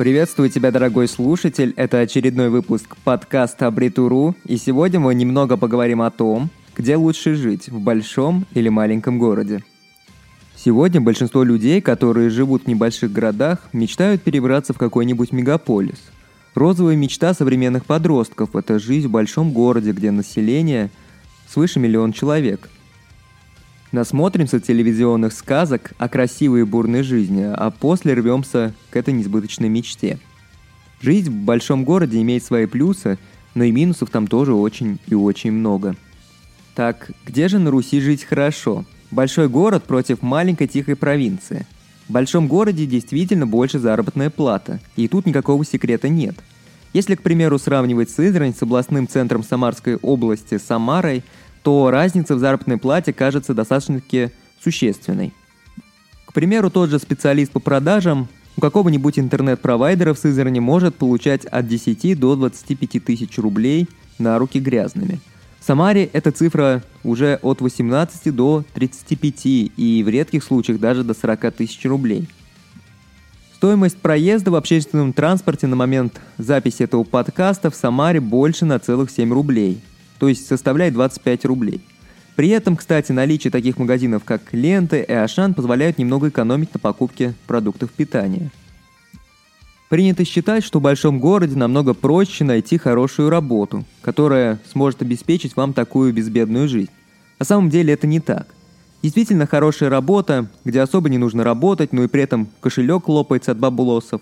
Приветствую тебя, дорогой слушатель. Это очередной выпуск подкаста Абритуру. И сегодня мы немного поговорим о том, где лучше жить, в большом или маленьком городе. Сегодня большинство людей, которые живут в небольших городах, мечтают перебраться в какой-нибудь мегаполис. Розовая мечта современных подростков – это жизнь в большом городе, где население свыше миллиона человек – Насмотримся телевизионных сказок о красивой и бурной жизни, а после рвемся к этой несбыточной мечте. Жизнь в большом городе имеет свои плюсы, но и минусов там тоже очень и очень много. Так, где же на Руси жить хорошо? Большой город против маленькой тихой провинции. В большом городе действительно больше заработная плата, и тут никакого секрета нет. Если, к примеру, сравнивать Сызрань с областным центром Самарской области Самарой – то разница в заработной плате кажется достаточно-таки существенной. К примеру, тот же специалист по продажам у какого-нибудь интернет-провайдера в Сызрани может получать от 10 до 25 тысяч рублей на руки грязными. В Самаре эта цифра уже от 18 до 35 и в редких случаях даже до 40 тысяч рублей. Стоимость проезда в общественном транспорте на момент записи этого подкаста в Самаре больше на целых 7 рублей – то есть составляет 25 рублей. При этом, кстати, наличие таких магазинов, как Лента и Ашан, позволяют немного экономить на покупке продуктов питания. Принято считать, что в большом городе намного проще найти хорошую работу, которая сможет обеспечить вам такую безбедную жизнь. На самом деле это не так. Действительно хорошая работа, где особо не нужно работать, но и при этом кошелек лопается от бабулосов,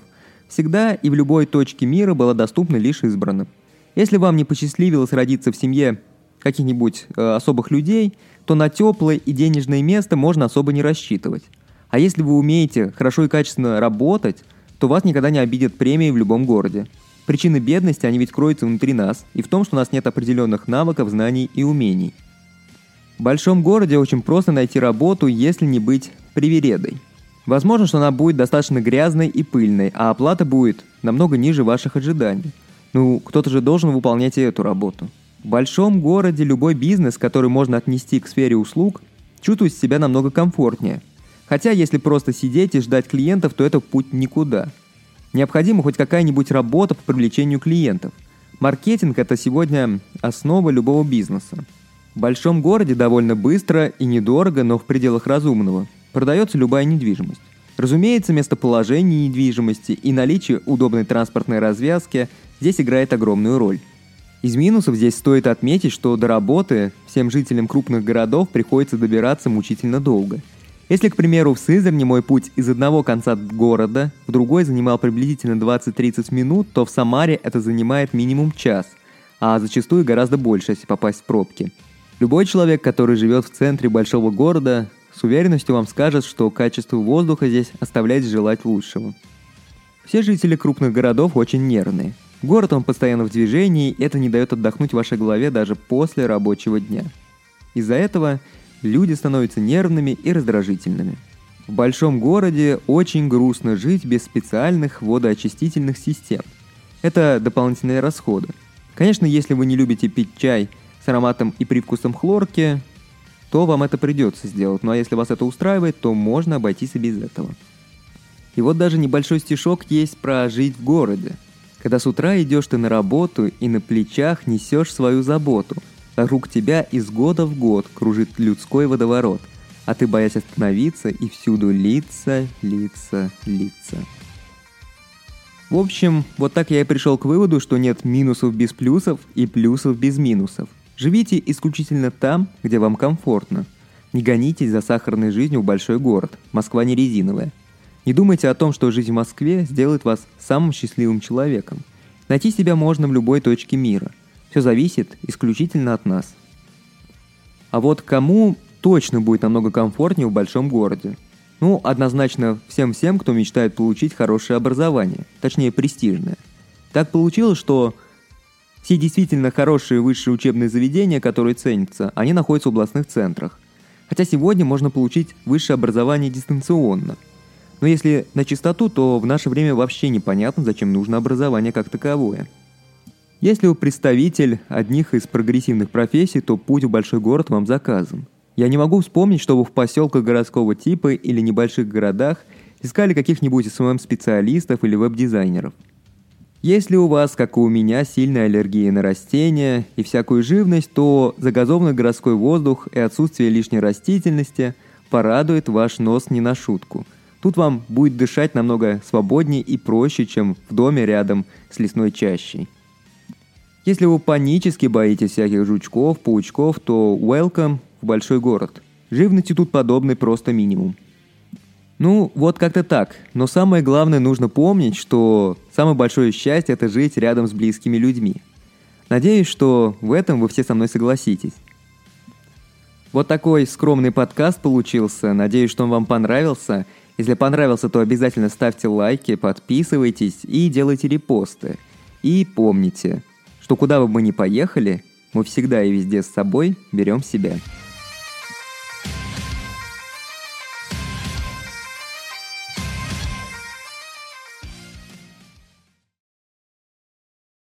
всегда и в любой точке мира была доступна лишь избранным. Если вам не посчастливилось родиться в семье каких-нибудь э, особых людей, то на теплое и денежное место можно особо не рассчитывать. А если вы умеете хорошо и качественно работать, то вас никогда не обидят премии в любом городе. Причины бедности, они ведь кроются внутри нас, и в том, что у нас нет определенных навыков, знаний и умений. В большом городе очень просто найти работу, если не быть привередой. Возможно, что она будет достаточно грязной и пыльной, а оплата будет намного ниже ваших ожиданий – ну, кто-то же должен выполнять и эту работу. В большом городе любой бизнес, который можно отнести к сфере услуг, чувствует себя намного комфортнее. Хотя, если просто сидеть и ждать клиентов, то это путь никуда. Необходима хоть какая-нибудь работа по привлечению клиентов. Маркетинг – это сегодня основа любого бизнеса. В большом городе довольно быстро и недорого, но в пределах разумного продается любая недвижимость. Разумеется, местоположение недвижимости и наличие удобной транспортной развязки здесь играет огромную роль. Из минусов здесь стоит отметить, что до работы всем жителям крупных городов приходится добираться мучительно долго. Если, к примеру, в Сызрани мой путь из одного конца города в другой занимал приблизительно 20-30 минут, то в Самаре это занимает минимум час, а зачастую гораздо больше, если попасть в пробки. Любой человек, который живет в центре большого города, с уверенностью вам скажет, что качество воздуха здесь оставляет желать лучшего. Все жители крупных городов очень нервные – Город он постоянно в движении, и это не дает отдохнуть вашей голове даже после рабочего дня. Из-за этого люди становятся нервными и раздражительными. В большом городе очень грустно жить без специальных водоочистительных систем. Это дополнительные расходы. Конечно, если вы не любите пить чай с ароматом и привкусом хлорки, то вам это придется сделать. Ну а если вас это устраивает, то можно обойтись и без этого. И вот даже небольшой стишок есть про жить в городе – когда с утра идешь ты на работу и на плечах несешь свою заботу. Вокруг тебя из года в год кружит людской водоворот, а ты, боясь остановиться, и всюду лица, лица, лица. В общем, вот так я и пришел к выводу, что нет минусов без плюсов и плюсов без минусов. Живите исключительно там, где вам комфортно. Не гонитесь за сахарной жизнью в большой город. Москва не резиновая. Не думайте о том, что жизнь в Москве сделает вас самым счастливым человеком. Найти себя можно в любой точке мира. Все зависит исключительно от нас. А вот кому точно будет намного комфортнее в большом городе? Ну, однозначно всем-всем, кто мечтает получить хорошее образование, точнее престижное. Так получилось, что все действительно хорошие высшие учебные заведения, которые ценятся, они находятся в областных центрах. Хотя сегодня можно получить высшее образование дистанционно – но если на чистоту, то в наше время вообще непонятно, зачем нужно образование как таковое. Если вы представитель одних из прогрессивных профессий, то путь в большой город вам заказан. Я не могу вспомнить, чтобы в поселках городского типа или небольших городах искали каких-нибудь СММ-специалистов или веб-дизайнеров. Если у вас, как и у меня, сильная аллергия на растения и всякую живность, то загазованный городской воздух и отсутствие лишней растительности порадует ваш нос не на шутку. Тут вам будет дышать намного свободнее и проще, чем в доме рядом с лесной чащей. Если вы панически боитесь всяких жучков, паучков, то welcome в большой город. Живности тут подобный просто минимум. Ну, вот как-то так. Но самое главное нужно помнить, что самое большое счастье – это жить рядом с близкими людьми. Надеюсь, что в этом вы все со мной согласитесь. Вот такой скромный подкаст получился. Надеюсь, что он вам понравился. Если понравился, то обязательно ставьте лайки, подписывайтесь и делайте репосты. И помните, что куда бы мы ни поехали, мы всегда и везде с собой берем себя.